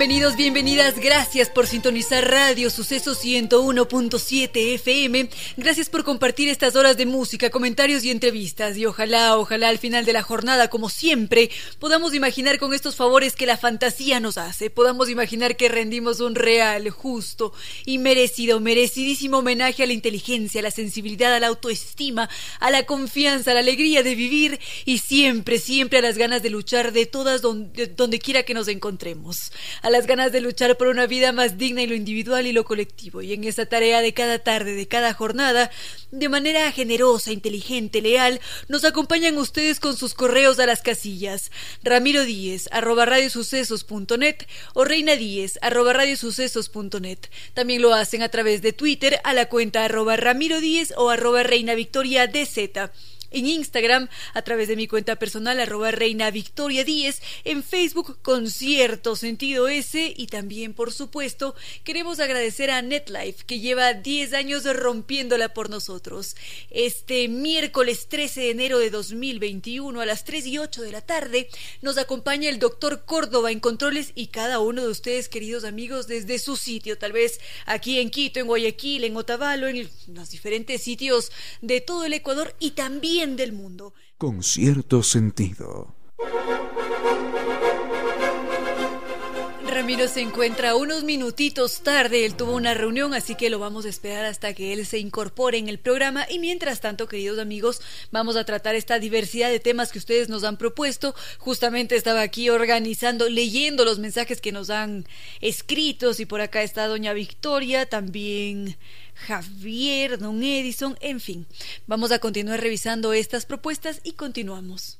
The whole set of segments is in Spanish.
Bienvenidos, bienvenidas, gracias por sintonizar Radio Suceso 101.7 FM, gracias por compartir estas horas de música, comentarios y entrevistas. Y ojalá, ojalá al final de la jornada, como siempre, podamos imaginar con estos favores que la fantasía nos hace, podamos imaginar que rendimos un real, justo y merecido, merecidísimo homenaje a la inteligencia, a la sensibilidad, a la autoestima, a la confianza, a la alegría de vivir y siempre, siempre a las ganas de luchar de todas donde, quiera que nos encontremos las ganas de luchar por una vida más digna en lo individual y lo colectivo. Y en esa tarea de cada tarde, de cada jornada, de manera generosa, inteligente, leal, nos acompañan ustedes con sus correos a las casillas. Ramiro Díez, arroba radiosucesos.net o Reina Díez, arroba radiosucesos.net. También lo hacen a través de Twitter a la cuenta arroba Ramiro Díez o arroba Reina Victoria DZ en Instagram a través de mi cuenta personal arroba reina victoria 10, en Facebook con cierto sentido ese y también por supuesto queremos agradecer a NetLife que lleva 10 años rompiéndola por nosotros. Este miércoles 13 de enero de 2021 a las 3 y 8 de la tarde nos acompaña el doctor Córdoba en controles y cada uno de ustedes queridos amigos desde su sitio, tal vez aquí en Quito, en Guayaquil, en Otavalo, en los diferentes sitios de todo el Ecuador y también del mundo. Con cierto sentido. Ramiro se encuentra unos minutitos tarde, él tuvo una reunión, así que lo vamos a esperar hasta que él se incorpore en el programa y mientras tanto, queridos amigos, vamos a tratar esta diversidad de temas que ustedes nos han propuesto. Justamente estaba aquí organizando, leyendo los mensajes que nos han escrito y por acá está doña Victoria, también Javier, don Edison, en fin. Vamos a continuar revisando estas propuestas y continuamos.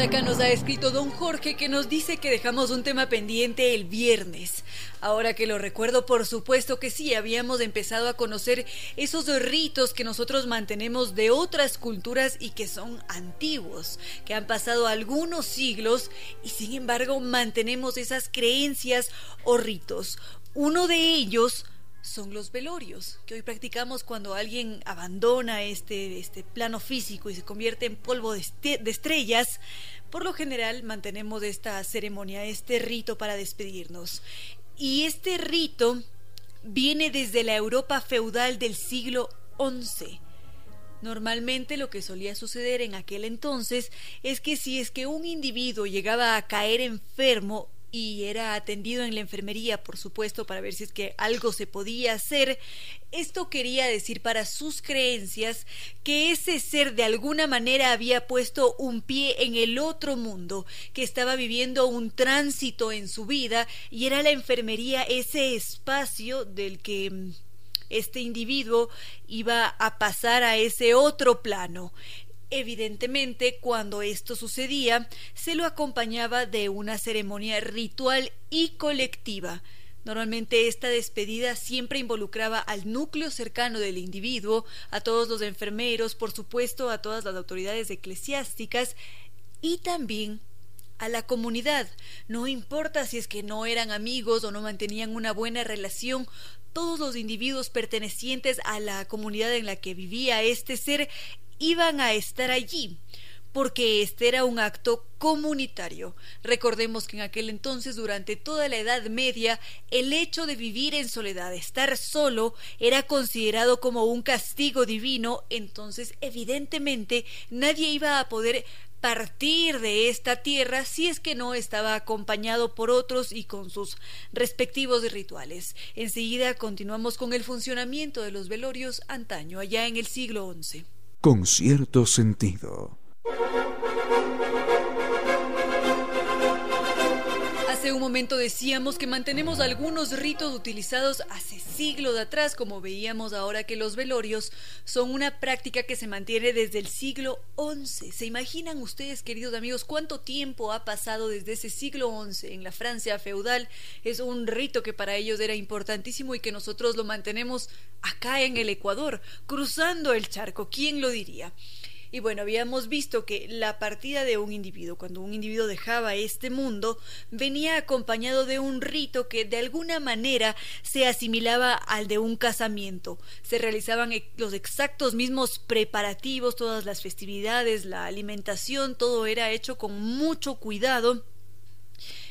Acá nos ha escrito don Jorge que nos dice que dejamos un tema pendiente el viernes. Ahora que lo recuerdo, por supuesto que sí, habíamos empezado a conocer esos ritos que nosotros mantenemos de otras culturas y que son antiguos, que han pasado algunos siglos y sin embargo mantenemos esas creencias o ritos. Uno de ellos son los velorios, que hoy practicamos cuando alguien abandona este, este plano físico y se convierte en polvo de, de estrellas. Por lo general mantenemos esta ceremonia, este rito para despedirnos. Y este rito viene desde la Europa feudal del siglo XI. Normalmente lo que solía suceder en aquel entonces es que si es que un individuo llegaba a caer enfermo y era atendido en la enfermería, por supuesto, para ver si es que algo se podía hacer. Esto quería decir para sus creencias que ese ser de alguna manera había puesto un pie en el otro mundo, que estaba viviendo un tránsito en su vida y era la enfermería ese espacio del que mm, este individuo iba a pasar a ese otro plano. Evidentemente, cuando esto sucedía, se lo acompañaba de una ceremonia ritual y colectiva. Normalmente esta despedida siempre involucraba al núcleo cercano del individuo, a todos los enfermeros, por supuesto, a todas las autoridades eclesiásticas y también a la comunidad. No importa si es que no eran amigos o no mantenían una buena relación, todos los individuos pertenecientes a la comunidad en la que vivía este ser iban a estar allí, porque este era un acto comunitario. Recordemos que en aquel entonces, durante toda la Edad Media, el hecho de vivir en soledad, estar solo, era considerado como un castigo divino, entonces evidentemente nadie iba a poder partir de esta tierra si es que no estaba acompañado por otros y con sus respectivos rituales. Enseguida continuamos con el funcionamiento de los velorios antaño, allá en el siglo XI con cierto sentido. Hace un momento decíamos que mantenemos algunos ritos utilizados hace siglos atrás, como veíamos ahora que los velorios son una práctica que se mantiene desde el siglo XI. ¿Se imaginan ustedes, queridos amigos, cuánto tiempo ha pasado desde ese siglo XI en la Francia feudal? Es un rito que para ellos era importantísimo y que nosotros lo mantenemos acá en el Ecuador, cruzando el charco. ¿Quién lo diría? Y bueno, habíamos visto que la partida de un individuo, cuando un individuo dejaba este mundo, venía acompañado de un rito que de alguna manera se asimilaba al de un casamiento. Se realizaban los exactos mismos preparativos, todas las festividades, la alimentación, todo era hecho con mucho cuidado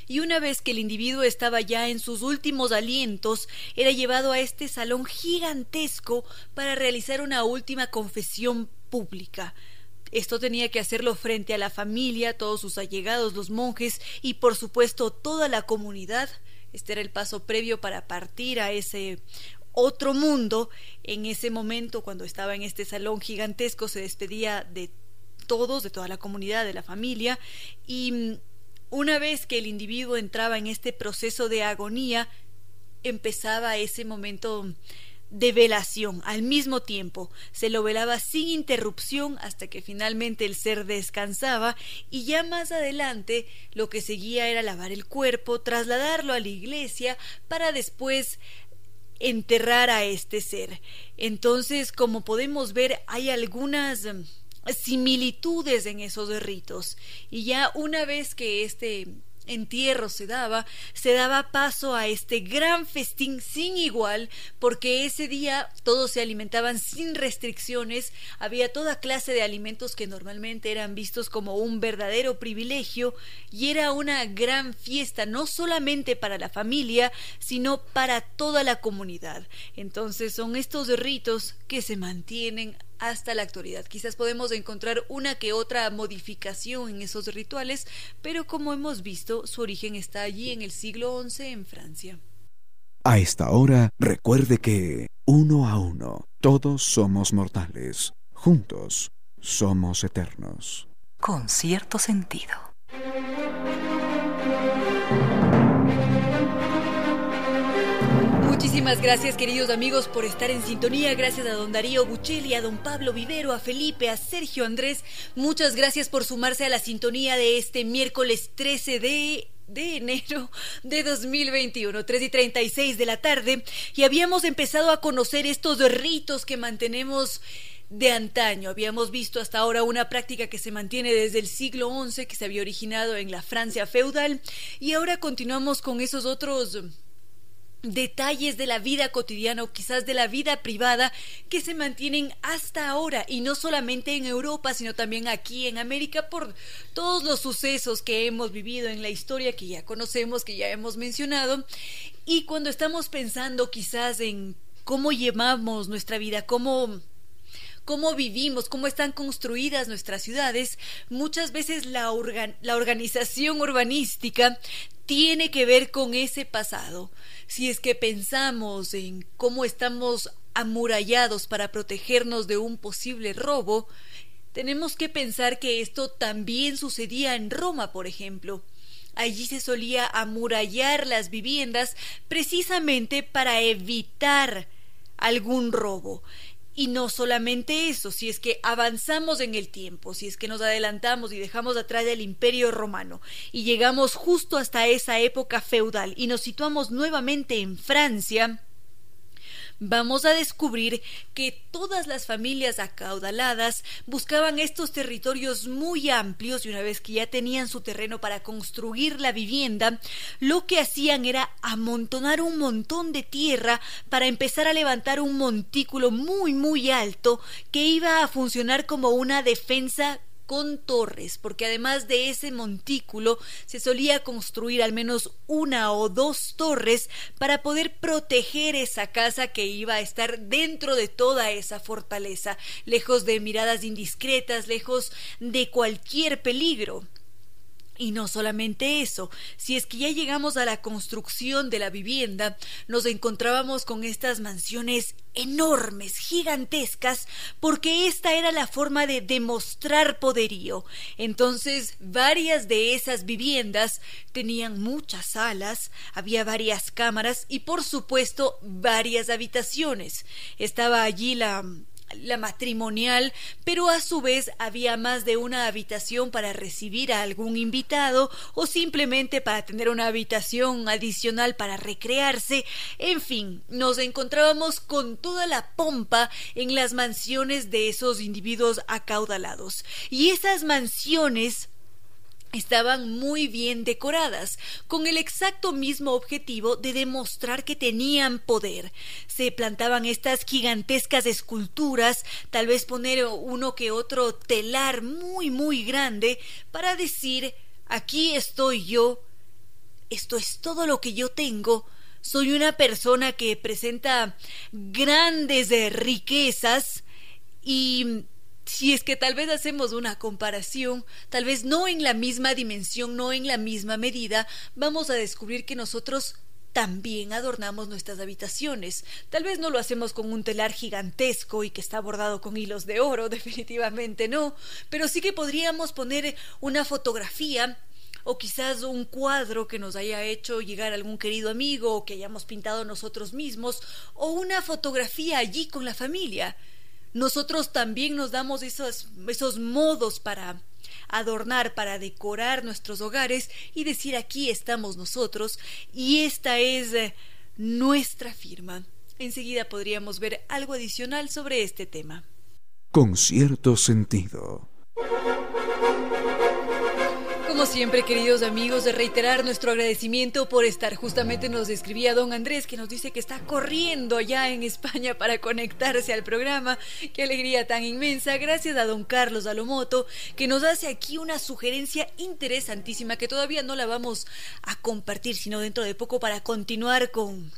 y una vez que el individuo estaba ya en sus últimos alientos, era llevado a este salón gigantesco para realizar una última confesión pública. Esto tenía que hacerlo frente a la familia, todos sus allegados, los monjes y por supuesto toda la comunidad. Este era el paso previo para partir a ese otro mundo. En ese momento, cuando estaba en este salón gigantesco, se despedía de todos, de toda la comunidad, de la familia, y mm, una vez que el individuo entraba en este proceso de agonía, empezaba ese momento de velación al mismo tiempo. Se lo velaba sin interrupción hasta que finalmente el ser descansaba y ya más adelante lo que seguía era lavar el cuerpo, trasladarlo a la iglesia para después enterrar a este ser. Entonces, como podemos ver, hay algunas mm, similitudes en esos ritos y ya una vez que este entierro se daba, se daba paso a este gran festín sin igual, porque ese día todos se alimentaban sin restricciones, había toda clase de alimentos que normalmente eran vistos como un verdadero privilegio, y era una gran fiesta, no solamente para la familia, sino para toda la comunidad. Entonces son estos ritos que se mantienen hasta la actualidad. Quizás podemos encontrar una que otra modificación en esos rituales, pero como hemos visto, su origen está allí en el siglo XI en Francia. A esta hora, recuerde que, uno a uno, todos somos mortales. Juntos, somos eternos. Con cierto sentido. Muchísimas gracias queridos amigos por estar en sintonía, gracias a don Darío Buccelli, a don Pablo Vivero, a Felipe, a Sergio Andrés, muchas gracias por sumarse a la sintonía de este miércoles 13 de de enero de 2021, 3 y 36 de la tarde, y habíamos empezado a conocer estos ritos que mantenemos de antaño. Habíamos visto hasta ahora una práctica que se mantiene desde el siglo XI, que se había originado en la Francia feudal, y ahora continuamos con esos otros detalles de la vida cotidiana o quizás de la vida privada que se mantienen hasta ahora y no solamente en Europa sino también aquí en América por todos los sucesos que hemos vivido en la historia que ya conocemos, que ya hemos mencionado. Y cuando estamos pensando quizás en cómo llevamos nuestra vida, cómo cómo vivimos, cómo están construidas nuestras ciudades, muchas veces la, la organización urbanística tiene que ver con ese pasado. Si es que pensamos en cómo estamos amurallados para protegernos de un posible robo, tenemos que pensar que esto también sucedía en Roma, por ejemplo. Allí se solía amurallar las viviendas precisamente para evitar algún robo. Y no solamente eso, si es que avanzamos en el tiempo, si es que nos adelantamos y dejamos atrás el imperio romano y llegamos justo hasta esa época feudal y nos situamos nuevamente en Francia, vamos a descubrir que todas las familias acaudaladas buscaban estos territorios muy amplios y una vez que ya tenían su terreno para construir la vivienda, lo que hacían era amontonar un montón de tierra para empezar a levantar un montículo muy muy alto que iba a funcionar como una defensa con torres, porque además de ese montículo se solía construir al menos una o dos torres para poder proteger esa casa que iba a estar dentro de toda esa fortaleza, lejos de miradas indiscretas, lejos de cualquier peligro. Y no solamente eso, si es que ya llegamos a la construcción de la vivienda, nos encontrábamos con estas mansiones enormes, gigantescas, porque esta era la forma de demostrar poderío. Entonces, varias de esas viviendas tenían muchas salas, había varias cámaras y, por supuesto, varias habitaciones. Estaba allí la la matrimonial, pero a su vez había más de una habitación para recibir a algún invitado o simplemente para tener una habitación adicional para recrearse. En fin, nos encontrábamos con toda la pompa en las mansiones de esos individuos acaudalados. Y esas mansiones estaban muy bien decoradas, con el exacto mismo objetivo de demostrar que tenían poder. Se plantaban estas gigantescas esculturas, tal vez poner uno que otro telar muy muy grande para decir aquí estoy yo, esto es todo lo que yo tengo, soy una persona que presenta grandes riquezas y si es que tal vez hacemos una comparación, tal vez no en la misma dimensión, no en la misma medida, vamos a descubrir que nosotros también adornamos nuestras habitaciones. Tal vez no lo hacemos con un telar gigantesco y que está bordado con hilos de oro, definitivamente no, pero sí que podríamos poner una fotografía o quizás un cuadro que nos haya hecho llegar algún querido amigo o que hayamos pintado nosotros mismos o una fotografía allí con la familia nosotros también nos damos esos, modos para adornar, para decorar nuestros hogares y decir aquí estamos nosotros y esta es eh, nuestra firma. Enseguida podríamos ver algo adicional sobre este tema. Con cierto sentido. Como siempre, queridos amigos, de reiterar nuestro agradecimiento por estar. Justamente nos escribía don Andrés que nos dice que está corriendo ya en España para conectarse al programa. Qué alegría tan inmensa. Gracias a don Carlos Alomoto que nos hace aquí una sugerencia interesantísima que todavía no la vamos a compartir, sino dentro de poco para continuar con,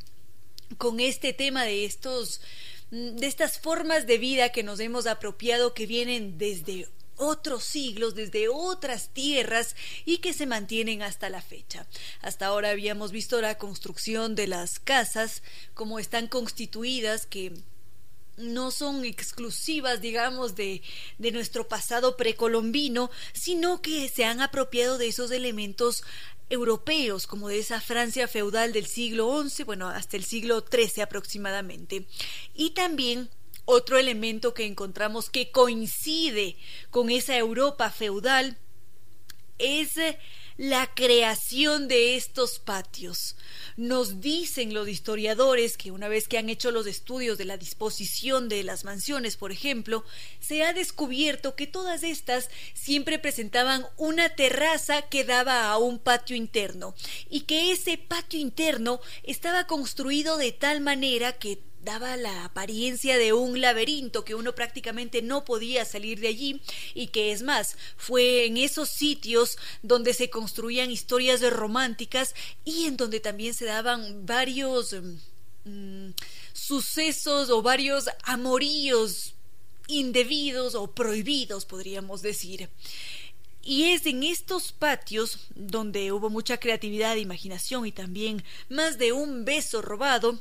con este tema de estos de estas formas de vida que nos hemos apropiado que vienen desde otros siglos, desde otras tierras y que se mantienen hasta la fecha. Hasta ahora habíamos visto la construcción de las casas, como están constituidas, que no son exclusivas, digamos, de, de nuestro pasado precolombino, sino que se han apropiado de esos elementos europeos, como de esa Francia feudal del siglo XI, bueno, hasta el siglo XIII aproximadamente. Y también otro elemento que encontramos que coincide con esa Europa feudal es eh, la creación de estos patios. Nos dicen los historiadores que una vez que han hecho los estudios de la disposición de las mansiones, por ejemplo, se ha descubierto que todas estas siempre presentaban una terraza que daba a un patio interno y que ese patio interno estaba construido de tal manera que daba la apariencia de un laberinto que uno prácticamente no podía salir de allí y que es más, fue en esos sitios donde se construían historias románticas y en donde también se daban varios mm, sucesos o varios amoríos indebidos o prohibidos, podríamos decir. Y es en estos patios donde hubo mucha creatividad, imaginación y también más de un beso robado,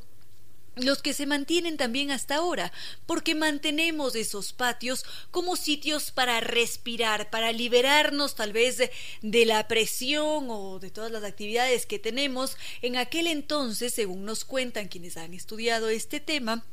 los que se mantienen también hasta ahora, porque mantenemos esos patios como sitios para respirar, para liberarnos tal vez de, la presión o de todas las actividades que tenemos. En aquel entonces, según nos cuentan quienes han estudiado este tema,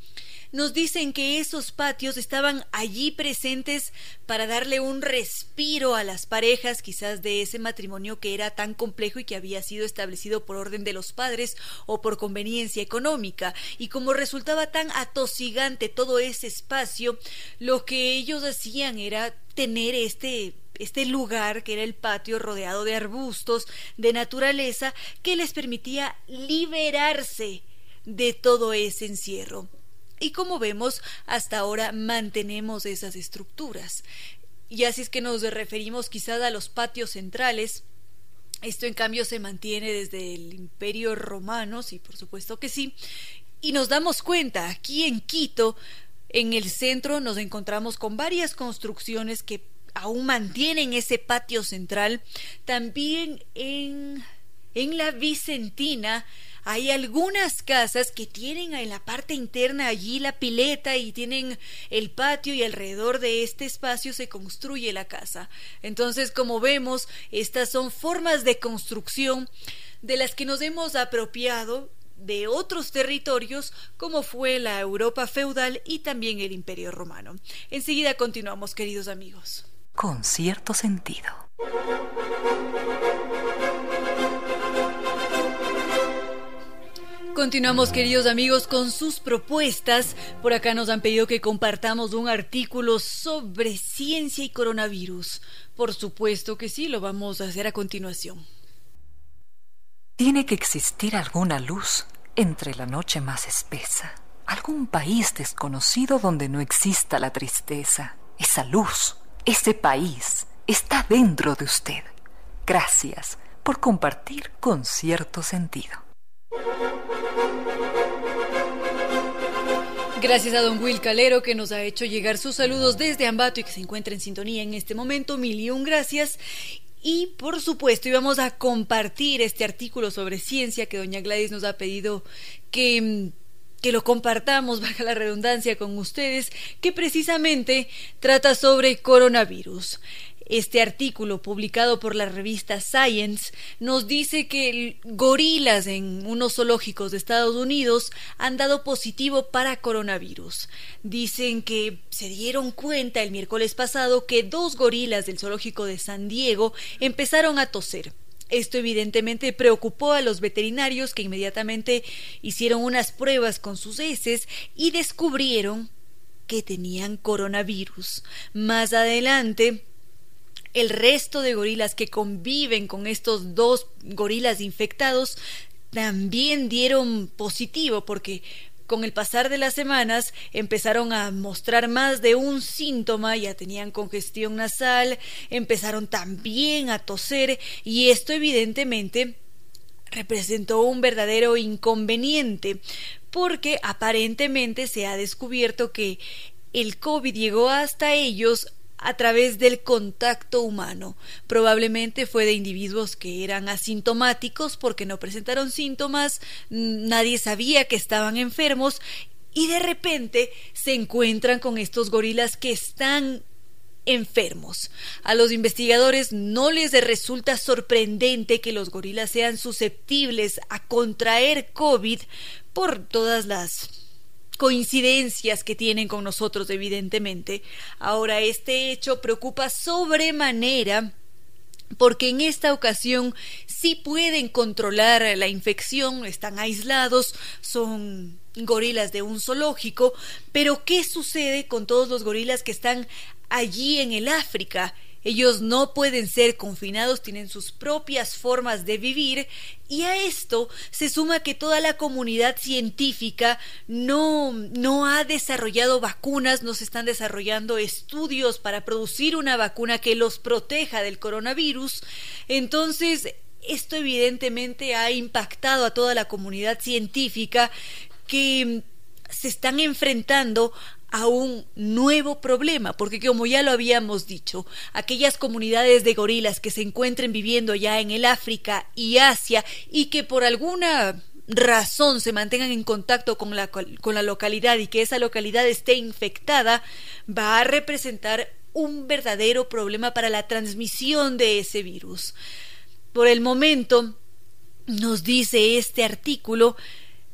nos dicen que esos patios estaban allí presentes para darle un respiro a las parejas, quizás de ese matrimonio que era tan complejo y que había sido establecido por orden de los padres o por conveniencia económica. Y como resultaba tan atosigante todo ese espacio, lo que ellos hacían era tener este este lugar que era el patio rodeado de arbustos de naturaleza que les permitía liberarse de todo ese encierro. Y como vemos, hasta ahora mantenemos esas estructuras. Y así es que nos referimos quizás a los patios centrales. Esto en cambio se mantiene desde el Imperio Romano, sí, por supuesto que sí. Y nos damos cuenta, aquí en Quito, en el centro nos encontramos con varias construcciones que aún mantienen ese patio central. También en, en la Vicentina hay algunas casas que tienen en la parte interna allí la pileta y tienen el patio y alrededor de este espacio se construye la casa. Entonces, como vemos, estas son formas de construcción de las que nos hemos apropiado de otros territorios como fue la Europa feudal y también el Imperio romano. Enseguida continuamos, queridos amigos. Con cierto sentido. Continuamos, queridos amigos, con sus propuestas. Por acá nos han pedido que compartamos un artículo sobre ciencia y coronavirus. Por supuesto que sí, lo vamos a hacer a continuación. Tiene que existir alguna luz entre la noche más espesa, algún país desconocido donde no exista la tristeza. Esa luz, ese país, está dentro de usted. Gracias por compartir con cierto sentido. Gracias a don Will Calero que nos ha hecho llegar sus saludos desde Ambato y que se encuentra en sintonía en este momento. Mil y un gracias. Y por supuesto íbamos a compartir este artículo sobre ciencia que doña Gladys nos ha pedido que que lo compartamos, baja la redundancia, con ustedes, que precisamente trata sobre coronavirus. Este artículo publicado por la revista Science nos dice que gorilas en unos zoológicos de Estados Unidos han dado positivo para coronavirus. Dicen que se dieron cuenta el miércoles pasado que dos gorilas del zoológico de San Diego empezaron a toser. Esto evidentemente preocupó a los veterinarios que inmediatamente hicieron unas pruebas con sus heces y descubrieron que tenían coronavirus. Más adelante, el resto de gorilas que conviven con estos dos gorilas infectados también dieron positivo porque con el pasar de las semanas empezaron a mostrar más de un síntoma, ya tenían congestión nasal, empezaron también a toser y esto evidentemente representó un verdadero inconveniente porque aparentemente se ha descubierto que el COVID llegó hasta ellos a través del contacto humano. Probablemente fue de individuos que eran asintomáticos porque no presentaron síntomas, nadie sabía que estaban enfermos y de repente se encuentran con estos gorilas que están enfermos. A los investigadores no les resulta sorprendente que los gorilas sean susceptibles a contraer COVID por todas las coincidencias que tienen con nosotros, evidentemente. Ahora, este hecho preocupa sobremanera porque en esta ocasión sí pueden controlar la infección, están aislados, son gorilas de un zoológico, pero ¿qué sucede con todos los gorilas que están allí en el África? Ellos no pueden ser confinados, tienen sus propias formas de vivir y a esto se suma que toda la comunidad científica no, no ha desarrollado vacunas, no se están desarrollando estudios para producir una vacuna que los proteja del coronavirus. Entonces, esto evidentemente ha impactado a toda la comunidad científica que se están enfrentando a un nuevo problema, porque como ya lo habíamos dicho, aquellas comunidades de gorilas que se encuentren viviendo ya en el África y Asia y que por alguna razón se mantengan en contacto con la, con la localidad y que esa localidad esté infectada, va a representar un verdadero problema para la transmisión de ese virus. Por el momento, nos dice este artículo,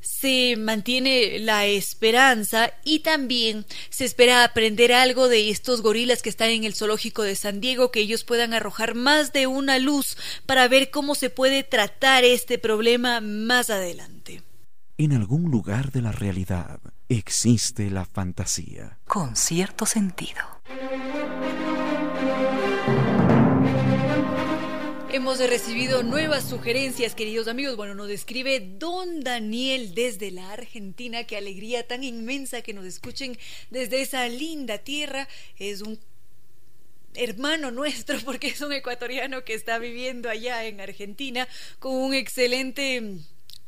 se mantiene la esperanza y también se espera aprender algo de estos gorilas que están en el zoológico de San Diego, que ellos puedan arrojar más de una luz para ver cómo se puede tratar este problema más adelante. En algún lugar de la realidad existe la fantasía. Con cierto sentido. Hemos recibido nuevas sugerencias, queridos amigos. Bueno, nos describe Don Daniel desde la Argentina. Qué alegría tan inmensa que nos escuchen desde esa linda tierra. Es un hermano nuestro porque es un ecuatoriano que está viviendo allá en Argentina con un excelente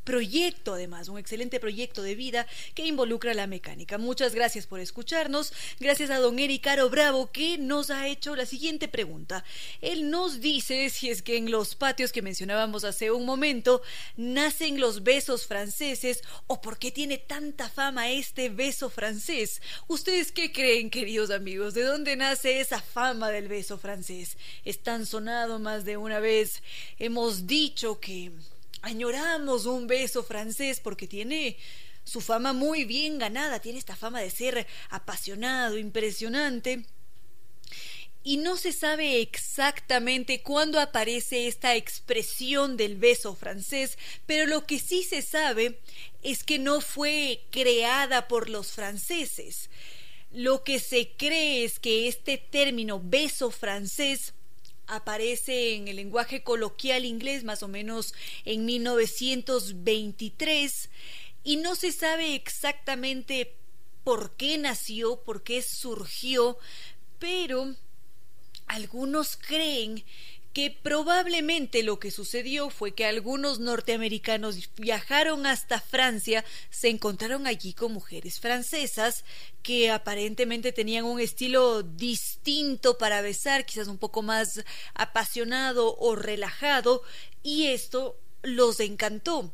proyecto además, un excelente proyecto de vida que involucra la mecánica. Muchas gracias por escucharnos. Gracias a don Eric Caro Bravo que nos ha hecho la siguiente pregunta. Él nos dice si es que en los patios que mencionábamos hace un momento nacen los besos franceses o por qué tiene tanta fama este beso francés. ¿Ustedes qué creen, queridos amigos? ¿De dónde nace esa fama del beso francés? Es tan sonado más de una vez. Hemos dicho que añoramos un beso francés porque tiene su fama muy bien ganada, tiene esta fama de ser apasionado, impresionante. Y no se sabe exactamente cuándo aparece esta expresión del beso francés, pero lo que sí se sabe es que no fue creada por los franceses. Lo que se cree es que este término beso francés aparece en el lenguaje coloquial inglés más o menos en 1923 y no se sabe exactamente por qué nació, por qué surgió, pero algunos creen que probablemente lo que sucedió fue que algunos norteamericanos viajaron hasta Francia, se encontraron allí con mujeres francesas que aparentemente tenían un estilo distinto para besar, quizás un poco más apasionado o relajado, y esto los encantó.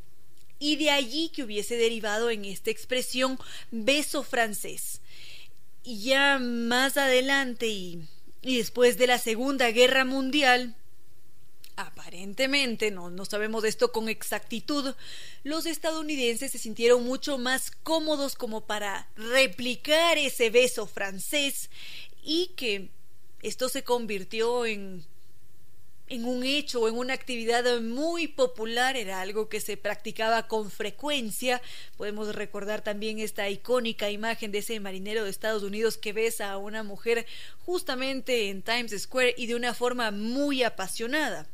Y de allí que hubiese derivado en esta expresión beso francés. Y ya más adelante y, después de la Segunda Guerra Mundial, Aparentemente, no, no sabemos esto con exactitud, los estadounidenses se sintieron mucho más cómodos como para replicar ese beso francés y que esto se convirtió en en un hecho o en una actividad muy popular, era algo que se practicaba con frecuencia. Podemos recordar también esta icónica imagen de ese marinero de Estados Unidos que besa a una mujer justamente en Times Square y de una forma muy apasionada.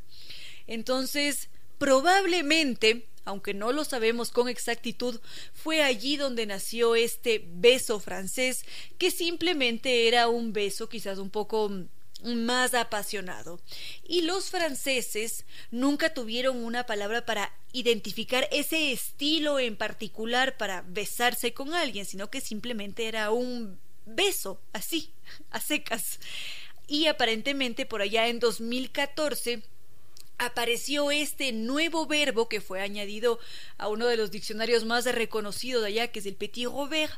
Entonces, probablemente, aunque no lo sabemos con exactitud, fue allí donde nació este beso francés, que simplemente era un beso quizás un poco más apasionado. Y los franceses nunca tuvieron una palabra para identificar ese estilo en particular para besarse con alguien, sino que simplemente era un beso, así, a secas. Y aparentemente por allá en 2014 apareció este nuevo verbo que fue añadido a uno de los diccionarios más reconocidos de allá, que es el Petit Robert.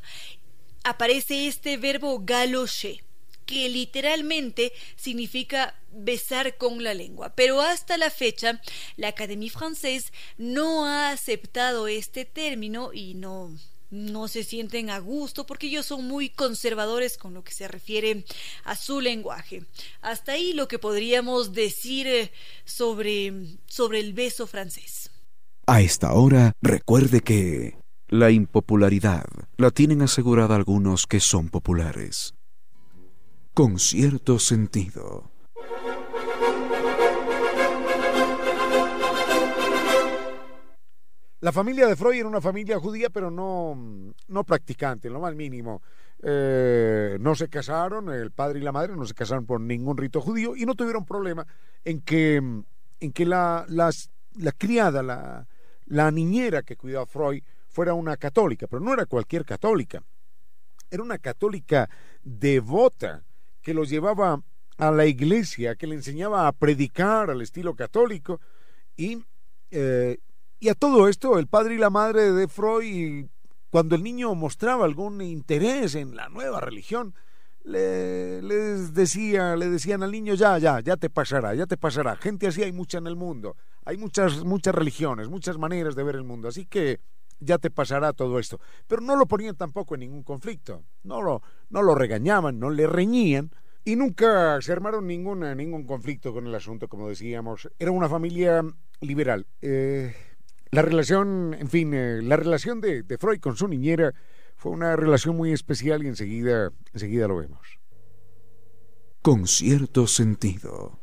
Aparece este verbo galocher, que literalmente significa besar con la lengua. Pero hasta la fecha, la Académie Française no ha aceptado este término y no, no se sienten a gusto porque ellos son muy conservadores con lo que se refiere a su lenguaje. Hasta ahí lo que podríamos decir eh, sobre, sobre el beso francés. A esta hora, recuerde que la impopularidad la tienen asegurada algunos que son populares. Con cierto sentido. La familia de Freud era una familia judía, pero no, no practicante, lo más mínimo. Eh, no se casaron, el padre y la madre no se casaron por ningún rito judío y no tuvieron problema en que, en que la, la criada, la, la niñera que cuidaba a Freud fuera una católica, pero no era cualquier católica. Era una católica devota que los llevaba a la iglesia, que le enseñaba a predicar al estilo católico y, eh, y a todo esto, el padre y la madre de Freud, cuando el niño mostraba algún interés en la nueva religión, le, les decía, le decían al niño, ya, ya, ya te pasará, ya te pasará. Gente así hay mucha en el mundo. Hay muchas, muchas religiones, muchas maneras de ver el mundo. Así que ya te pasará todo esto. Pero no lo ponían tampoco en ningún conflicto. No lo, no lo regañaban, no le reñían. Y nunca se armaron ninguna, ningún conflicto con el asunto, como decíamos. Era una familia liberal. Eh, la relación, en fin, eh, la relación de, de, Freud con su niñera fue una relación muy especial y enseguida, enseguida lo vemos. Con cierto sentido.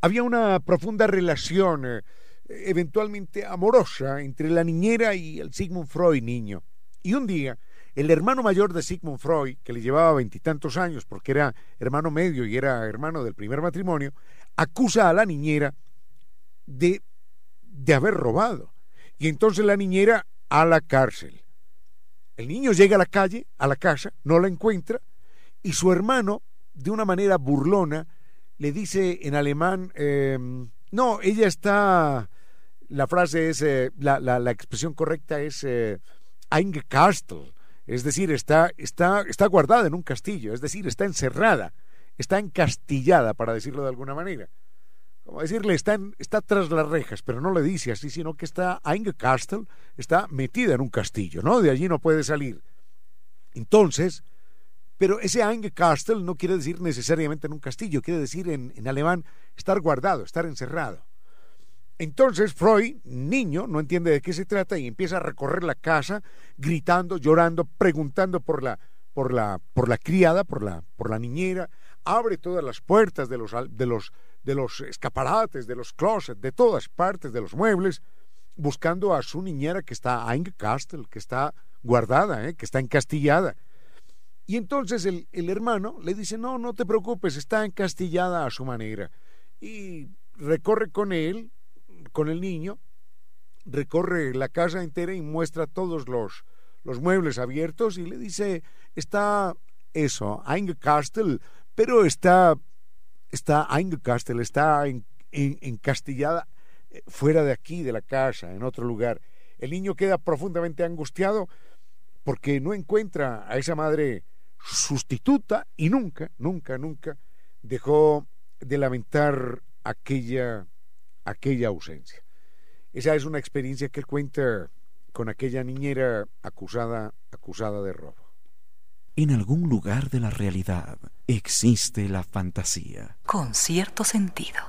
Había una profunda relación, eh, eventualmente amorosa, entre la niñera y el Sigmund Freud niño. Y un día, El hermano mayor de Sigmund Freud, que le llevaba veintitantos años porque era hermano medio y era hermano del primer matrimonio, acusa a la niñera de, de haber robado. Y entonces la niñera a la cárcel. El niño llega a la calle, a la casa, no la encuentra, y su hermano, de una manera burlona, le dice en alemán, em, no, ella está, la frase es, eh, la, expresión correcta es eh, es decir, está, está, está guardada en un castillo, es decir, está encerrada, está encastillada, para decirlo de alguna manera. Como decirle, está, está tras las rejas, pero no le dice así, sino que está eingekastelt, está metida en un castillo, ¿no? De allí no puede salir. Entonces, pero ese Eingekastelt no quiere decir necesariamente en un castillo, quiere decir en, en alemán estar guardado, estar encerrado. Entonces Freud, niño, no entiende de qué se trata y empieza a recorrer la casa gritando, llorando, preguntando por la, por la, por la criada, por la, por la niñera, abre todas las puertas de los, de los, de los escaparates, de los closets, de todas partes de los muebles, buscando a su niñera que está eingekastelt, que está guardada, ¿eh? que está encastillada. Y entonces el, hermano le dice, no, no te preocupes, está encastillada a su manera. Y recorre con él, con el niño, recorre la casa entera y muestra todos los, los muebles abiertos y le dice, está eso, Eingekastelt, pero está, está Eingekastelt, está en, encastillada eh, fuera de aquí, de la casa, en otro lugar. El niño queda profundamente angustiado porque no encuentra a esa madre sustituta y nunca, nunca, nunca dejó de lamentar aquella, aquella ausencia. Esa es una experiencia que él cuenta con aquella niñera acusada, acusada de robo. En algún lugar de la realidad existe la fantasía. Con cierto sentido.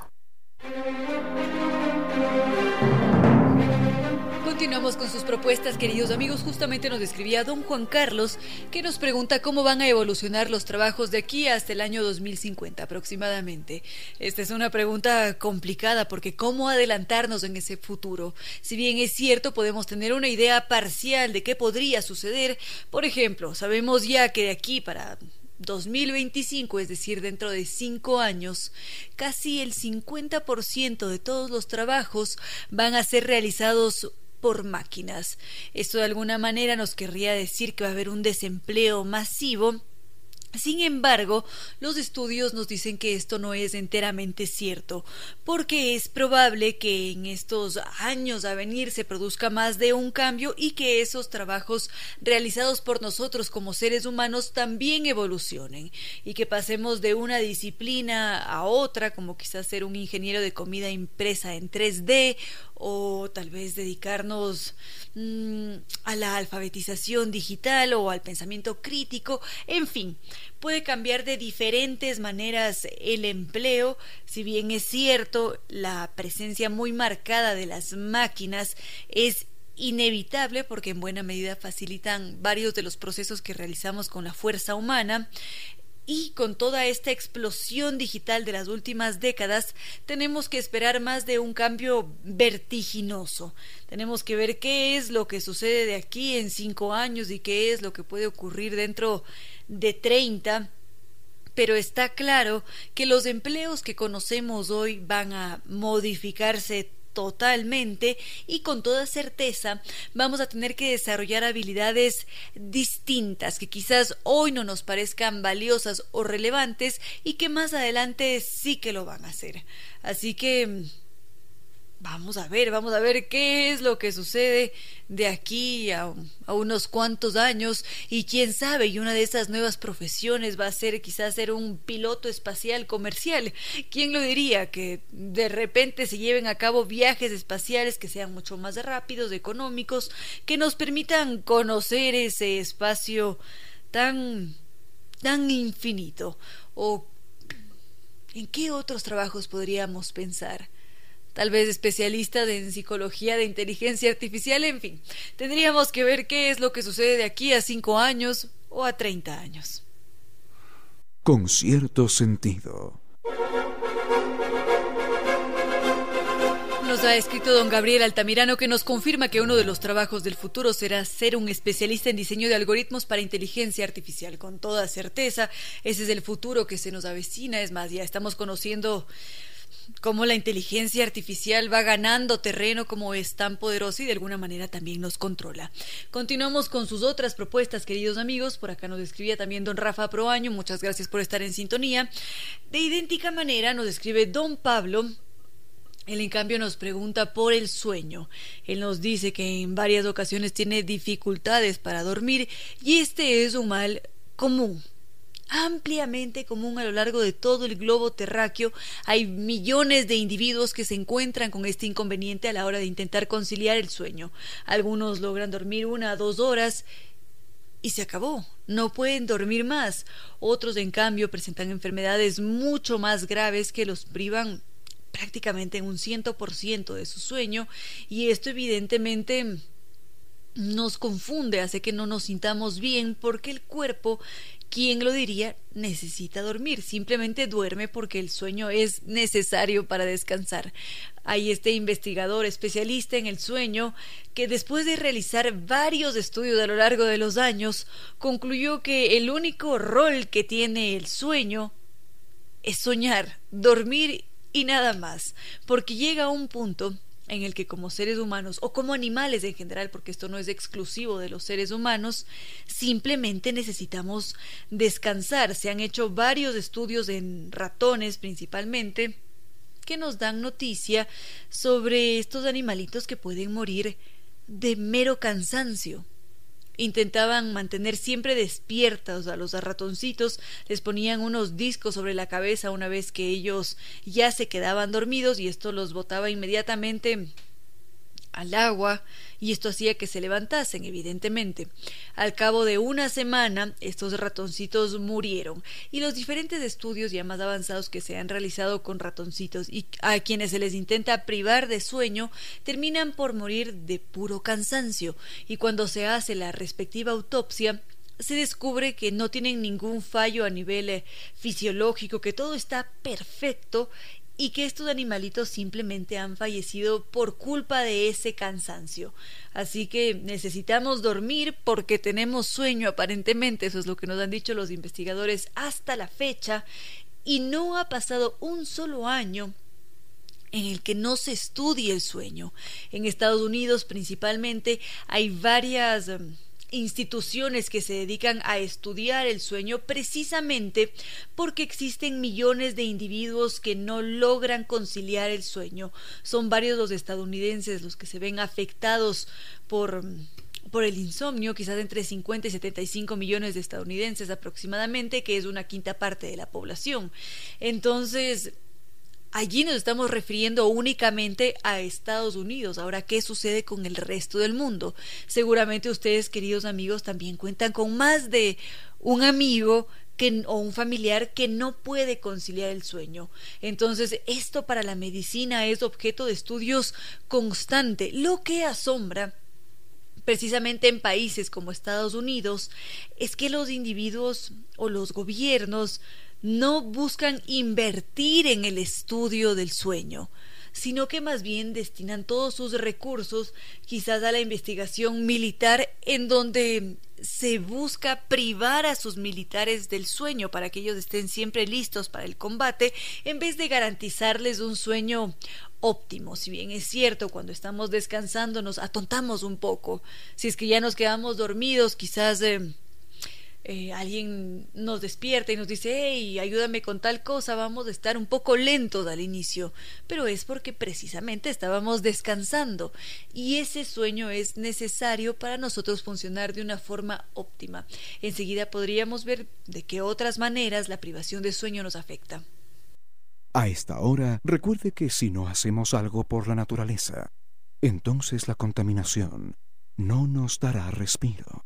Continuamos con sus propuestas, queridos amigos. Justamente nos describía don Juan Carlos, que nos pregunta cómo van a evolucionar los trabajos de aquí hasta el año 2050 aproximadamente. Esta es una pregunta complicada porque cómo adelantarnos en ese futuro. Si bien es cierto, podemos tener una idea parcial de qué podría suceder. Por ejemplo, sabemos ya que de aquí para 2025, es decir, dentro de cinco años, casi el 50% de todos los trabajos van a ser realizados por máquinas. Esto de alguna manera nos querría decir que va a haber un desempleo masivo sin embargo, los estudios nos dicen que esto no es enteramente cierto, porque es probable que en estos años a venir se produzca más de un cambio y que esos trabajos realizados por nosotros como seres humanos también evolucionen y que pasemos de una disciplina a otra, como quizás ser un ingeniero de comida impresa en 3D o tal vez dedicarnos mm, a la alfabetización digital o al pensamiento crítico, en fin, puede cambiar de diferentes maneras el empleo, si bien es cierto, la presencia muy marcada de las máquinas es inevitable porque en buena medida facilitan varios de los procesos que realizamos con la fuerza humana, y con toda esta explosión digital de las últimas décadas, tenemos que esperar más de un cambio vertiginoso. Tenemos que ver qué es lo que sucede de aquí en cinco años y qué es lo que puede ocurrir dentro de treinta pero está claro que los empleos que conocemos hoy van a modificarse totalmente y con toda certeza vamos a tener que desarrollar habilidades distintas que quizás hoy no nos parezcan valiosas o relevantes y que más adelante sí que lo van a hacer. Así que Vamos a ver, vamos a ver qué es lo que sucede de aquí a, unos cuantos años y quién sabe, y una de esas nuevas profesiones va a ser quizás ser un piloto espacial comercial. ¿Quién lo diría? Que de repente se lleven a cabo viajes espaciales que sean mucho más rápidos, económicos, que nos permitan conocer ese espacio tan, tan infinito. ¿O en qué otros trabajos podríamos pensar? Tal vez especialista en psicología de inteligencia artificial, en fin. Tendríamos que ver qué es lo que sucede de aquí a cinco años o a treinta años. Con cierto sentido. Nos ha escrito don Gabriel Altamirano que nos confirma que uno de los trabajos del futuro será ser un especialista en diseño de algoritmos para inteligencia artificial. Con toda certeza, ese es el futuro que se nos avecina. Es más, ya estamos conociendo cómo la inteligencia artificial va ganando terreno como es tan poderosa y de alguna manera también nos controla. Continuamos con sus otras propuestas, queridos amigos. Por acá nos escribía también don Rafa Proaño. Muchas gracias por estar en sintonía. De idéntica manera nos escribe don Pablo él en cambio nos pregunta por el sueño. Él nos dice que en varias ocasiones tiene dificultades para dormir y este es un mal común ampliamente común a lo largo de todo el globo terráqueo. Hay millones de individuos que se encuentran con este inconveniente a la hora de intentar conciliar el sueño. Algunos logran dormir una o dos horas y se acabó. No pueden dormir más. Otros, en cambio, presentan enfermedades mucho más graves que los privan prácticamente en un ciento por ciento de su sueño y esto evidentemente nos confunde, hace que no nos sintamos bien porque el cuerpo, ¿quién lo diría? Necesita dormir, simplemente duerme porque el sueño es necesario para descansar. Hay este investigador especialista en el sueño que después de realizar varios estudios a lo largo de los años, concluyó que el único rol que tiene el sueño es soñar, dormir y nada más, porque llega un punto en el que como seres humanos o como animales en general, porque esto no es exclusivo de los seres humanos, simplemente necesitamos descansar. Se han hecho varios estudios en ratones principalmente que nos dan noticia sobre estos animalitos que pueden morir de mero cansancio intentaban mantener siempre despiertos a los ratoncitos, les ponían unos discos sobre la cabeza una vez que ellos ya se quedaban dormidos y esto los botaba inmediatamente al agua y esto hacía que se levantasen, evidentemente. Al cabo de una semana, estos ratoncitos murieron y los diferentes estudios ya más avanzados que se han realizado con ratoncitos y a quienes se les intenta privar de sueño terminan por morir de puro cansancio y cuando se hace la respectiva autopsia se descubre que no tienen ningún fallo a nivel eh, fisiológico, que todo está perfecto y que estos animalitos simplemente han fallecido por culpa de ese cansancio. Así que necesitamos dormir porque tenemos sueño aparentemente, eso es lo que nos han dicho los investigadores hasta la fecha, y no ha pasado un solo año en el que no se estudie el sueño. En Estados Unidos principalmente hay varias em, instituciones que se dedican a estudiar el sueño precisamente porque existen millones de individuos que no logran conciliar el sueño. Son varios los estadounidenses los que se ven afectados por por el insomnio, quizás entre 50 y 75 millones de estadounidenses aproximadamente, que es una quinta parte de la población. Entonces, Allí nos estamos refiriendo únicamente a Estados Unidos. Ahora, ¿qué sucede con el resto del mundo? Seguramente ustedes, queridos amigos, también cuentan con más de un amigo o un familiar que no puede conciliar el sueño. Entonces, esto para la medicina es objeto de estudios constante, lo que asombra precisamente en países como Estados Unidos es que los individuos o los gobiernos no buscan invertir en el estudio del sueño, sino que más bien destinan todos sus recursos quizás a la investigación militar en donde se busca privar a sus militares del sueño para que ellos estén siempre listos para el combate en vez de garantizarles un sueño óptimo. Si bien es cierto, cuando estamos descansando nos atontamos un poco. Si es que ya nos quedamos dormidos, quizás eh, eh, alguien nos despierta y nos dice, hey, ayúdame con tal cosa, vamos a estar un poco lentos al inicio, pero es porque precisamente estábamos descansando y ese sueño es necesario para nosotros funcionar de una forma óptima. Enseguida podríamos ver de qué otras maneras la privación de sueño nos afecta. A esta hora, recuerde que si no hacemos algo por la naturaleza, entonces la contaminación no nos dará respiro.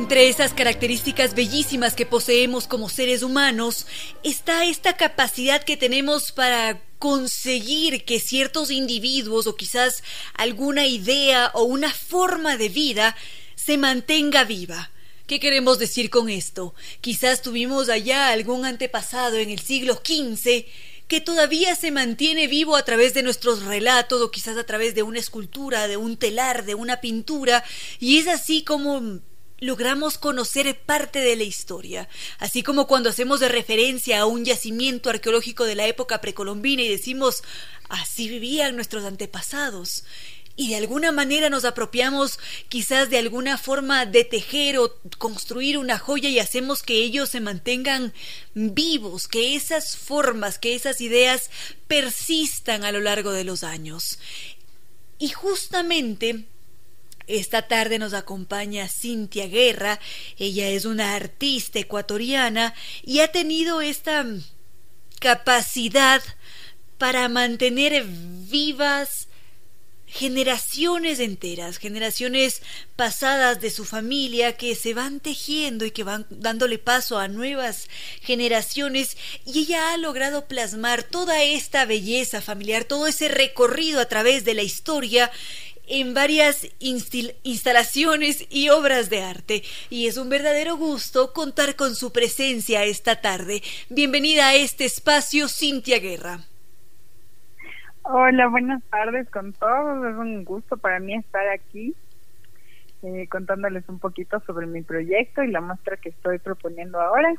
Entre esas características bellísimas que poseemos como seres humanos está esta capacidad que tenemos para conseguir que ciertos individuos o quizás alguna idea o una forma de vida se mantenga viva. ¿Qué queremos decir con esto? Quizás tuvimos allá algún antepasado en el siglo XV que todavía se mantiene vivo a través de nuestros relatos o quizás a través de una escultura, de un telar, de una pintura, y es así como logramos conocer parte de la historia, así como cuando hacemos de referencia a un yacimiento arqueológico de la época precolombina y decimos así vivían nuestros antepasados y de alguna manera nos apropiamos quizás de alguna forma de tejer o construir una joya y hacemos que ellos se mantengan vivos, que esas formas, que esas ideas persistan a lo largo de los años. Y justamente esta tarde nos acompaña Cintia Guerra, ella es una artista ecuatoriana y ha tenido esta capacidad para mantener vivas generaciones enteras, generaciones pasadas de su familia que se van tejiendo y que van dándole paso a nuevas generaciones. Y ella ha logrado plasmar toda esta belleza familiar, todo ese recorrido a través de la historia en varias instalaciones y obras de arte y es un verdadero gusto contar con su presencia esta tarde. Bienvenida a este espacio, Cintia Guerra. Hola, buenas tardes con todos. Es un gusto para mí estar aquí eh, contándoles un poquito sobre mi proyecto y la muestra que estoy proponiendo ahora.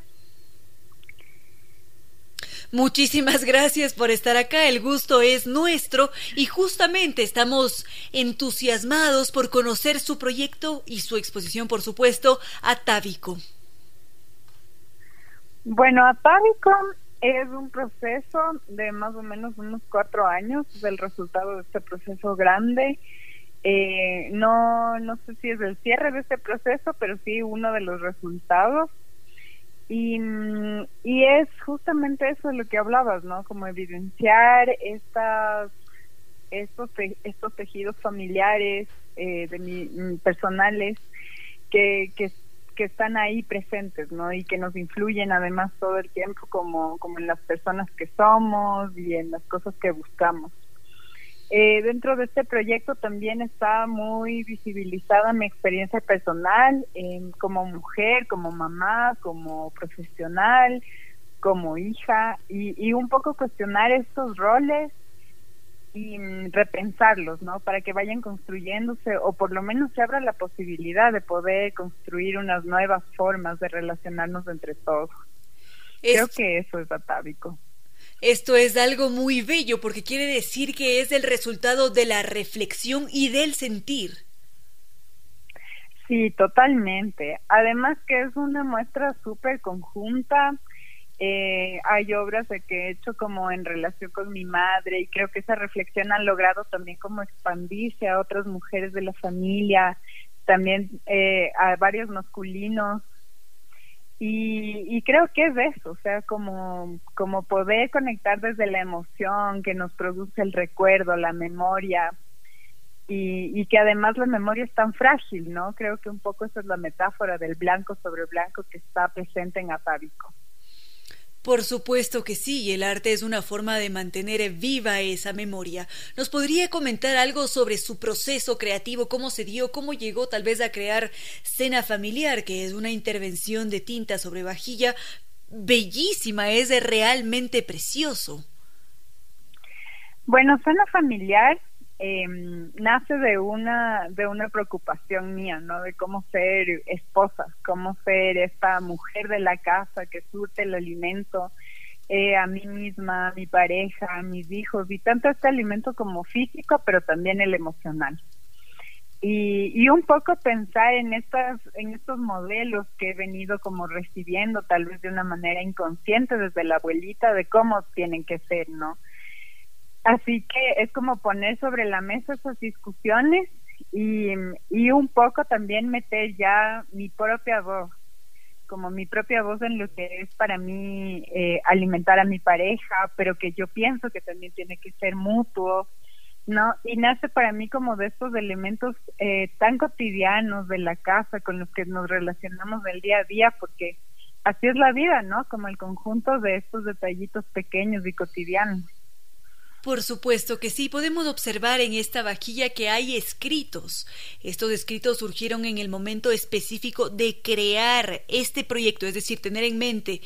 Muchísimas gracias por estar acá, el gusto es nuestro y justamente estamos entusiasmados por conocer su proyecto y su exposición, por supuesto, Atávico. Bueno, Atávico es un proceso de más o menos unos cuatro años del resultado de este proceso grande. Eh, no, no sé si es el cierre de este proceso, pero sí uno de los resultados. Y, y es justamente eso de lo que hablabas, ¿no? Como evidenciar estas, estos, estos tejidos familiares, eh, de mi, personales, que, que que están ahí presentes, ¿no? Y que nos influyen además todo el tiempo como, como en las personas que somos y en las cosas que buscamos. Eh, dentro de este proyecto también está muy visibilizada mi experiencia personal como mujer, como mamá, como profesional, como hija y, y un poco cuestionar estos roles y mm, repensarlos, ¿no? Para que vayan construyéndose o por lo menos se abra la posibilidad de poder construir unas nuevas formas de relacionarnos entre todos. Creo que eso es atávico. Esto es algo muy bello porque quiere decir que es el resultado de la reflexión y del sentir. Sí, totalmente. Además que es una muestra súper conjunta eh, hay obras de que he hecho como en relación con mi madre y creo que esa reflexión ha logrado también como expandirse a otras mujeres de la familia, también eh, a varios masculinos y, y, creo que es eso, o sea, como, como poder conectar desde la emoción que nos produce el recuerdo, la memoria, y, y, que además la memoria es tan frágil, ¿no? Creo que un poco esa es la metáfora del blanco sobre blanco que está presente en Atávico. Por supuesto que sí, el arte es una forma de mantener viva esa memoria. ¿Nos podría comentar algo sobre su proceso creativo, cómo se dio, cómo llegó tal vez a crear Cena Familiar, que es una intervención de tinta sobre vajilla bellísima, es realmente precioso? Bueno, Cena Familiar eh, nace de una de una preocupación mía, ¿no? De cómo ser esposa, cómo ser esta mujer de la casa que surte el alimento eh, a mí misma, a mi pareja, a mis hijos y tanto este alimento como físico, pero también el emocional. Y, y un poco pensar en estas en estos modelos que he venido como recibiendo tal vez de una manera inconsciente desde la abuelita de cómo tienen que ser, ¿no? Así que es como poner sobre la mesa esas discusiones y, y un poco también meter ya mi propia voz, como mi propia voz en lo que es para mí eh, alimentar a mi pareja, pero que yo pienso que también tiene que ser mutuo ¿no? Y nace para mí como de estos elementos eh, tan cotidianos de la casa con los que nos relacionamos del día a día, porque así es la vida, ¿no? Como el conjunto de estos detallitos pequeños y cotidianos. Por supuesto que sí, podemos observar en esta vajilla que hay escritos. Estos escritos surgieron en el momento específico de crear este proyecto, es decir, tener en mente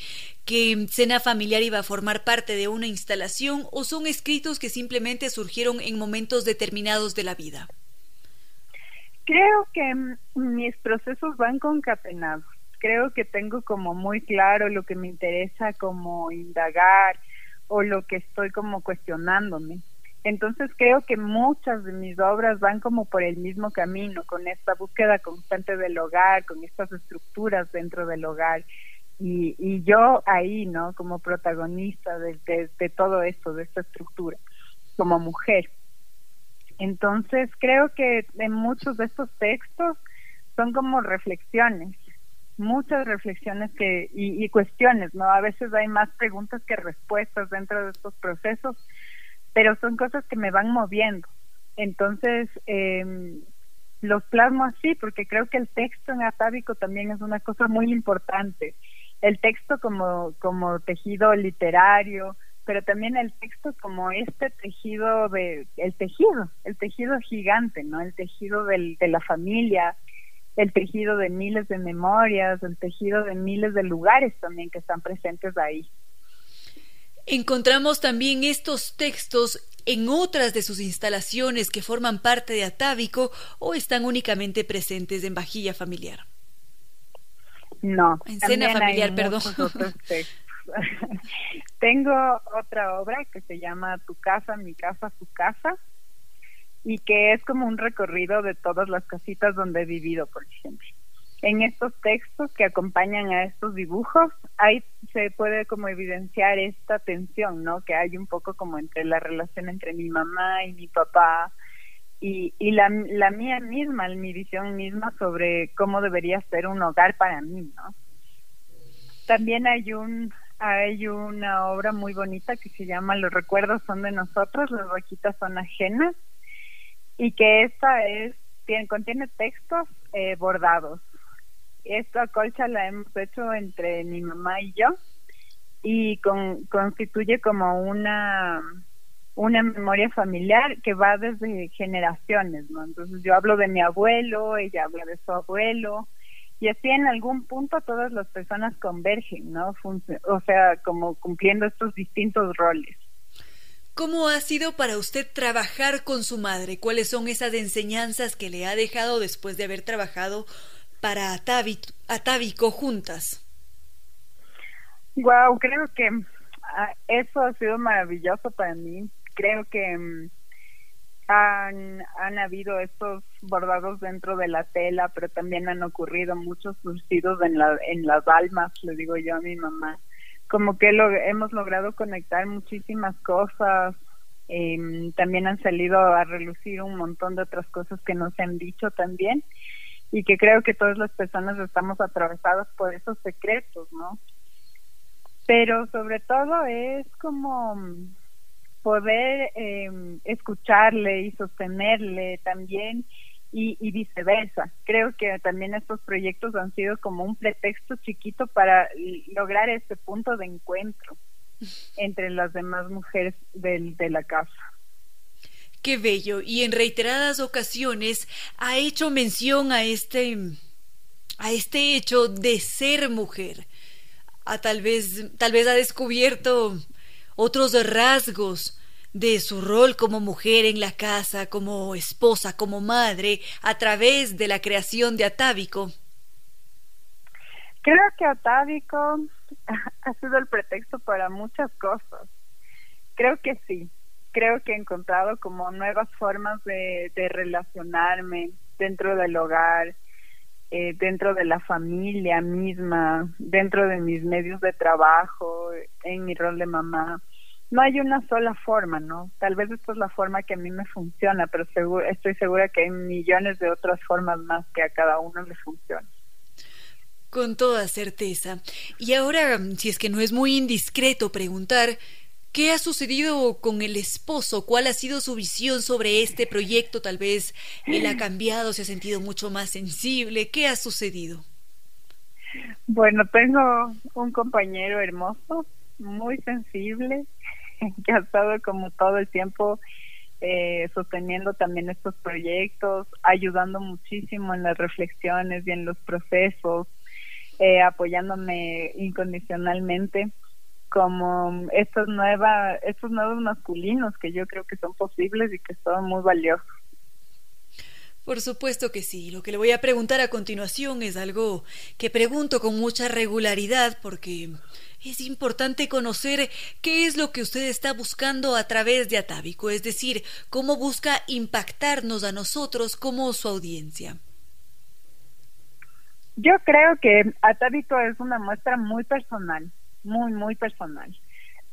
que Cena Familiar iba a formar parte de una instalación o son escritos que simplemente surgieron en momentos determinados de la vida. Creo que mis procesos van concatenados. Creo que tengo como muy claro lo que me interesa como indagar, o lo que estoy como cuestionándome. Entonces creo que muchas de mis obras van como por el mismo camino, con esta búsqueda constante del hogar, con estas estructuras dentro del hogar. Y, y yo ahí, ¿no? Como protagonista de, todo esto, de esta estructura, como mujer. Entonces creo que en muchos de estos textos son como reflexiones muchas reflexiones que y, cuestiones, ¿no? A veces hay más preguntas que respuestas dentro de estos procesos, pero son cosas que me van moviendo. Entonces, eh, los plasmo así porque creo que el texto en atávico también es una cosa muy importante. El texto como, como tejido literario, pero también el texto como este tejido de, el tejido, el tejido gigante, ¿no? El tejido del, de la familia, el tejido de miles de memorias, el tejido de miles de lugares también que están presentes ahí. Encontramos también estos textos en otras de sus instalaciones que forman parte de Atávico o están únicamente presentes en Vajilla Familiar. No, en Cena Familiar, perdón. Tengo otra obra que se llama Tu casa, mi casa, su casa, y que es como un recorrido de todas las casitas donde he vivido, por ejemplo. En estos textos que acompañan a estos dibujos, ahí se puede como evidenciar esta tensión, ¿no? Que hay un poco como entre la relación entre mi mamá y mi papá y, y la, la mía misma, mi visión misma sobre cómo debería ser un hogar para mí, ¿no? También hay un hay una obra muy bonita que se llama Los recuerdos son de nosotros, las vaquitas son ajenas, y que esta es tiene, contiene textos eh, bordados. Esta colcha la hemos hecho entre mi mamá y yo y con, constituye como una una memoria familiar que va desde generaciones, ¿no? Entonces yo hablo de mi abuelo, ella habla de su abuelo, y así en algún punto todas las personas convergen, ¿no? o sea, como cumpliendo estos distintos roles. ¿Cómo ha sido para usted trabajar con su madre? ¿Cuáles son esas enseñanzas que le ha dejado después de haber trabajado para Atávico juntas? Wow, creo que ah, eso ha sido maravilloso para mí. Creo que mm, han, han habido estos bordados dentro de la tela, pero también han ocurrido muchos surcidos en, la, en las almas, le digo yo a mi mamá como que lo, hemos logrado conectar muchísimas cosas. Eh, también han salido a relucir un montón de otras cosas que nos han dicho también y que creo que todas las personas estamos atravesadas por esos secretos, ¿no? Pero sobre todo es como poder eh, escucharle y sostenerle también y, viceversa. Creo que también estos proyectos han sido como un pretexto chiquito para lograr este punto de encuentro entre las demás mujeres del, de la casa. Qué bello. Y en reiteradas ocasiones ha hecho mención a este a este hecho de ser mujer. A tal vez tal vez ha descubierto otros rasgos de su rol como mujer en la casa, como esposa, como madre, a través de la creación de Atávico? Creo que Atávico ha sido el pretexto para muchas cosas. Creo que sí. Creo que he encontrado como nuevas formas de, relacionarme dentro del hogar, eh, dentro de la familia misma, dentro de mis medios de trabajo, en mi rol de mamá no hay una sola forma, ¿no? Tal vez esta es la forma que a mí me funciona, pero estoy segura que hay millones de otras formas más que a cada uno le funciona. Con toda certeza. Y ahora, si es que no es muy indiscreto preguntar, ¿Qué ha sucedido con el esposo? ¿Cuál ha sido su visión sobre este proyecto? Tal vez él ha cambiado, se ha sentido mucho más sensible. ¿Qué ha sucedido? Bueno, tengo un compañero hermoso, muy sensible, que ha estado como todo el tiempo eh, sosteniendo también estos proyectos, ayudando muchísimo en las reflexiones y en los procesos, eh, apoyándome incondicionalmente como estos nueva, estos nuevos masculinos que yo creo que son posibles y que son muy valiosos. Por supuesto que sí. Lo que le voy a preguntar a continuación es algo que pregunto con mucha regularidad porque es importante conocer qué es lo que usted está buscando a través de Atávico, es decir, cómo busca impactarnos a nosotros como su audiencia. Yo creo que Atávico es una muestra muy personal, muy, muy personal,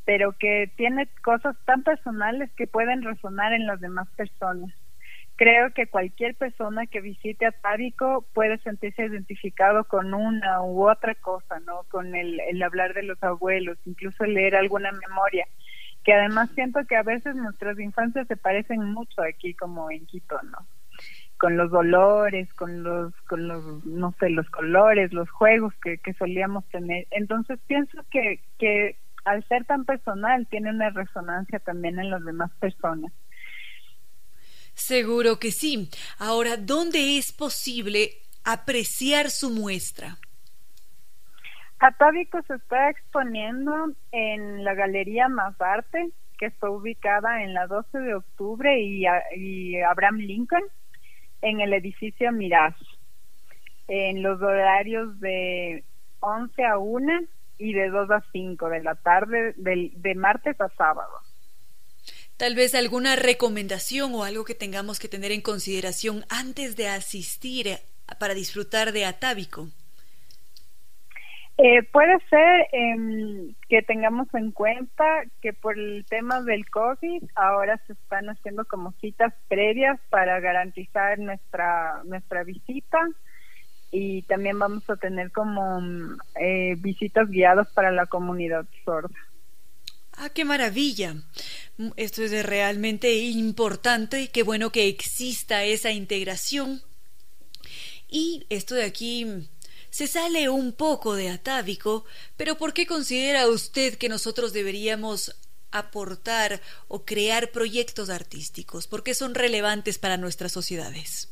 pero que tiene cosas tan personales que pueden resonar en las demás personas creo que cualquier persona que visite Atávico puede sentirse identificado con una u otra cosa, ¿no? Con el, el hablar de los abuelos, incluso leer alguna memoria, que además siento que a veces nuestras infancias se parecen mucho aquí como en Quito, ¿no? Con los dolores, con los, con los, no sé, los colores, los juegos que, que solíamos tener. Entonces pienso que, que al ser tan personal tiene una resonancia también en las demás personas. Seguro que sí. Ahora, ¿dónde es posible apreciar su muestra? Atávico se está exponiendo en la Galería Más Arte, que está ubicada en la 12 de octubre y, Abraham Lincoln, en el edificio Mirage, en los horarios de 11 a 1 y de 2 a 5 de la tarde, de, de martes a sábado. Tal vez alguna recomendación o algo que tengamos que tener en consideración antes de asistir para disfrutar de Atávico. Eh, puede ser eh, que tengamos en cuenta que por el tema del COVID ahora se están haciendo como citas previas para garantizar nuestra nuestra visita y también vamos a tener como eh, visitas guiadas para la comunidad sorda. Ah, qué maravilla. Mm, esto es realmente importante qué bueno que exista esa integración. Y esto de aquí mm, se sale un poco de atávico, pero ¿por qué considera usted que nosotros deberíamos aportar o crear proyectos artísticos? ¿Por qué son relevantes para nuestras sociedades?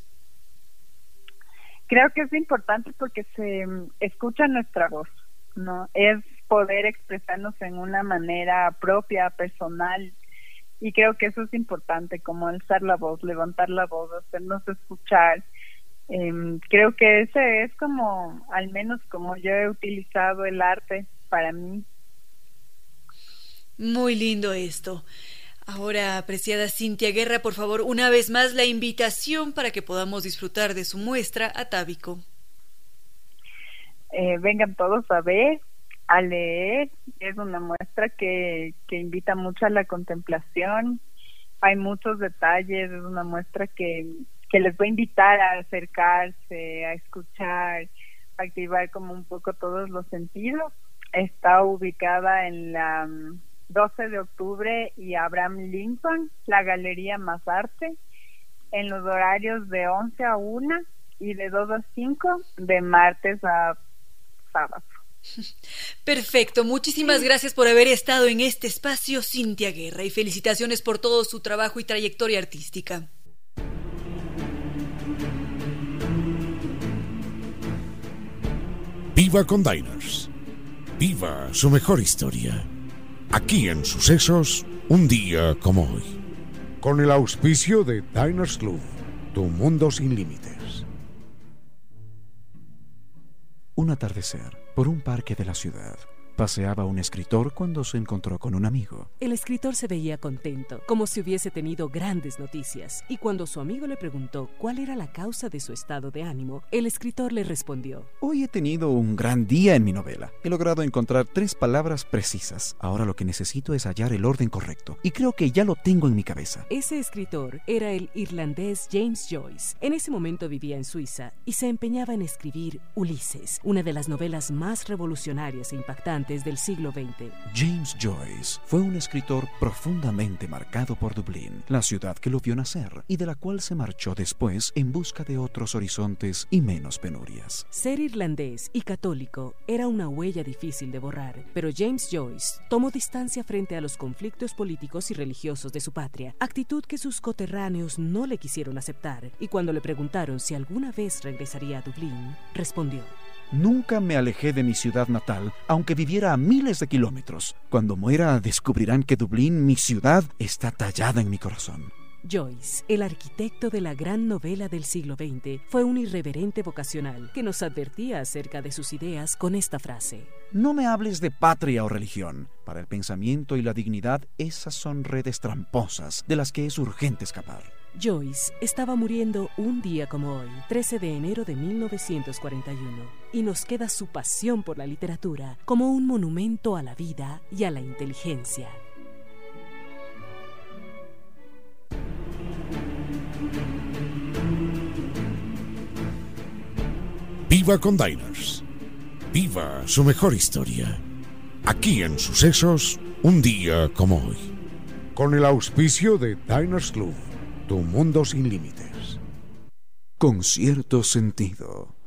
Creo que es importante porque se mm, escucha nuestra voz, ¿no? Es poder expresarnos en una manera propia, personal, y creo que eso es importante, como alzar la voz, levantar la voz, hacernos escuchar. Eh, creo que ese es como, al menos como yo he utilizado el arte para mí. Muy lindo esto. Ahora, apreciada Cintia Guerra, por favor, una vez más la invitación para que podamos disfrutar de su muestra atávico. Eh, vengan todos a ver, a leer. Es una muestra que, que invita mucho a la contemplación. Hay muchos detalles, es una muestra que, que les va a invitar a acercarse, a escuchar, a activar como un poco todos los sentidos. Está ubicada en la 12 mm, de octubre y Abraham Lincoln, la Galería Más Arte, en los horarios de 11 a 1 y de 2 a 5 de martes a sábado. Perfecto, muchísimas gracias por haber estado en este espacio, Cintia Guerra, y felicitaciones por todo su trabajo y trayectoria artística. Viva con Diners. Viva su mejor historia. Aquí en Sucesos, un día como hoy. Con el auspicio de Diners Club, tu mundo sin límites. Un atardecer por un parque de la ciudad. Paseaba un escritor cuando se encontró con un amigo. El escritor se veía contento, como si hubiese tenido grandes noticias, y cuando su amigo le preguntó cuál era la causa de su estado de ánimo, el escritor le respondió, Hoy he tenido un gran día en mi novela. He logrado encontrar tres palabras precisas. Ahora lo que necesito es hallar el orden correcto, y creo que ya lo tengo en mi cabeza. Ese escritor era el irlandés James Joyce. En ese momento vivía en Suiza y se empeñaba en escribir Ulises, una de las novelas más revolucionarias e impactantes importantes del siglo XX. James Joyce fue un escritor profundamente marcado por Dublín, la ciudad que lo vio nacer y de la cual se marchó después en busca de otros horizontes y menos penurias. Ser irlandés y católico era una huella difícil de borrar, pero James Joyce tomó distancia frente a los conflictos políticos y religiosos de su patria, actitud que sus coterráneos no le quisieron aceptar, y cuando le preguntaron si alguna vez regresaría a Dublín, respondió. Nunca me alejé de mi ciudad natal, aunque viviera a miles de kilómetros. Cuando muera descubrirán que Dublín, mi ciudad, está tallada en mi corazón. Joyce, el arquitecto de la gran novela del siglo XX, fue un irreverente vocacional que nos advertía acerca de sus ideas con esta frase. No me hables de patria o religión. Para el pensamiento y la dignidad, esas son redes tramposas de las que es urgente escapar. Joyce estaba muriendo un día como hoy, 13 de enero de 1941, y nos queda su pasión por la literatura como un monumento a la vida y a la inteligencia. Viva con Diners. Viva su mejor historia. Aquí en Sucesos, un día como hoy. Con el auspicio de Diners Club, tu mundo sin límites. Con cierto sentido.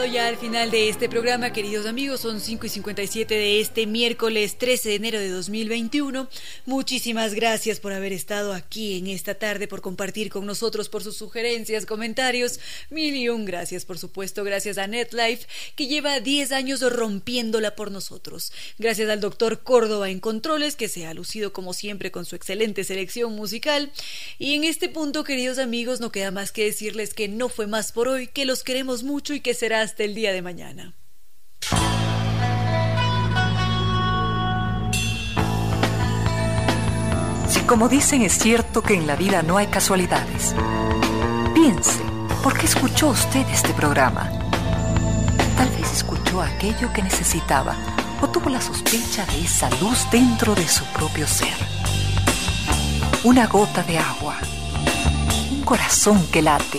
Llegado ya al final de este programa, queridos amigos. Son 5 y 57 de este miércoles 13 de enero de 2021. Muchísimas gracias por haber estado aquí en esta tarde, por compartir con nosotros, por sus sugerencias, comentarios. Mil y un gracias, por supuesto. Gracias a NetLife, que lleva 10 años rompiéndola por nosotros. Gracias al doctor Córdoba en Controles, que se ha lucido como siempre con su excelente selección musical. Y en este punto, queridos amigos, no queda más que decirles que no fue más por hoy, que los queremos mucho y que será hasta el día de mañana. Si como dicen es cierto que en la vida no hay casualidades, piense, ¿por qué escuchó usted este programa? Tal vez escuchó aquello que necesitaba o tuvo la sospecha de esa luz dentro de su propio ser. Una gota de agua, un corazón que late,